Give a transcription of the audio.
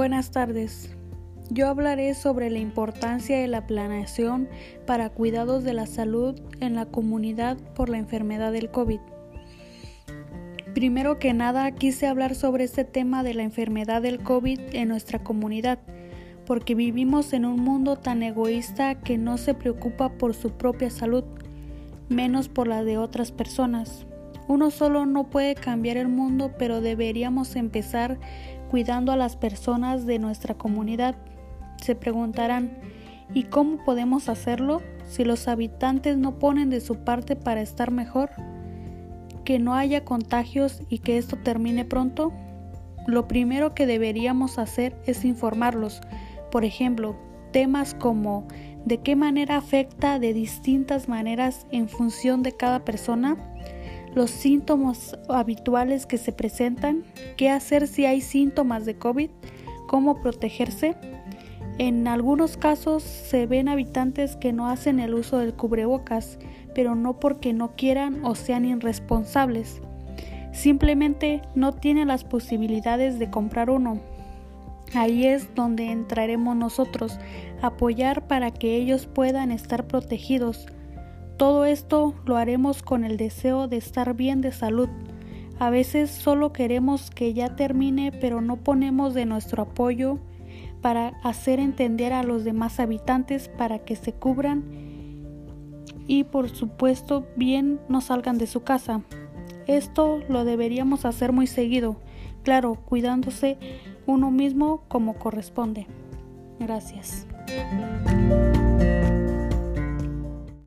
Buenas tardes. Yo hablaré sobre la importancia de la planeación para cuidados de la salud en la comunidad por la enfermedad del COVID. Primero que nada, quise hablar sobre este tema de la enfermedad del COVID en nuestra comunidad, porque vivimos en un mundo tan egoísta que no se preocupa por su propia salud, menos por la de otras personas. Uno solo no puede cambiar el mundo, pero deberíamos empezar cuidando a las personas de nuestra comunidad. Se preguntarán, ¿y cómo podemos hacerlo si los habitantes no ponen de su parte para estar mejor? ¿Que no haya contagios y que esto termine pronto? Lo primero que deberíamos hacer es informarlos. Por ejemplo, temas como de qué manera afecta de distintas maneras en función de cada persona, los síntomas habituales que se presentan, qué hacer si hay síntomas de COVID, cómo protegerse. En algunos casos se ven habitantes que no hacen el uso del cubrebocas, pero no porque no quieran o sean irresponsables. Simplemente no tienen las posibilidades de comprar uno. Ahí es donde entraremos nosotros, apoyar para que ellos puedan estar protegidos todo esto lo haremos con el deseo de estar bien de salud. A veces solo queremos que ya termine, pero no ponemos de nuestro apoyo para hacer entender a los demás habitantes para que se cubran y por supuesto bien no salgan de su casa. Esto lo deberíamos hacer muy seguido, claro, cuidándose uno mismo como corresponde. Gracias.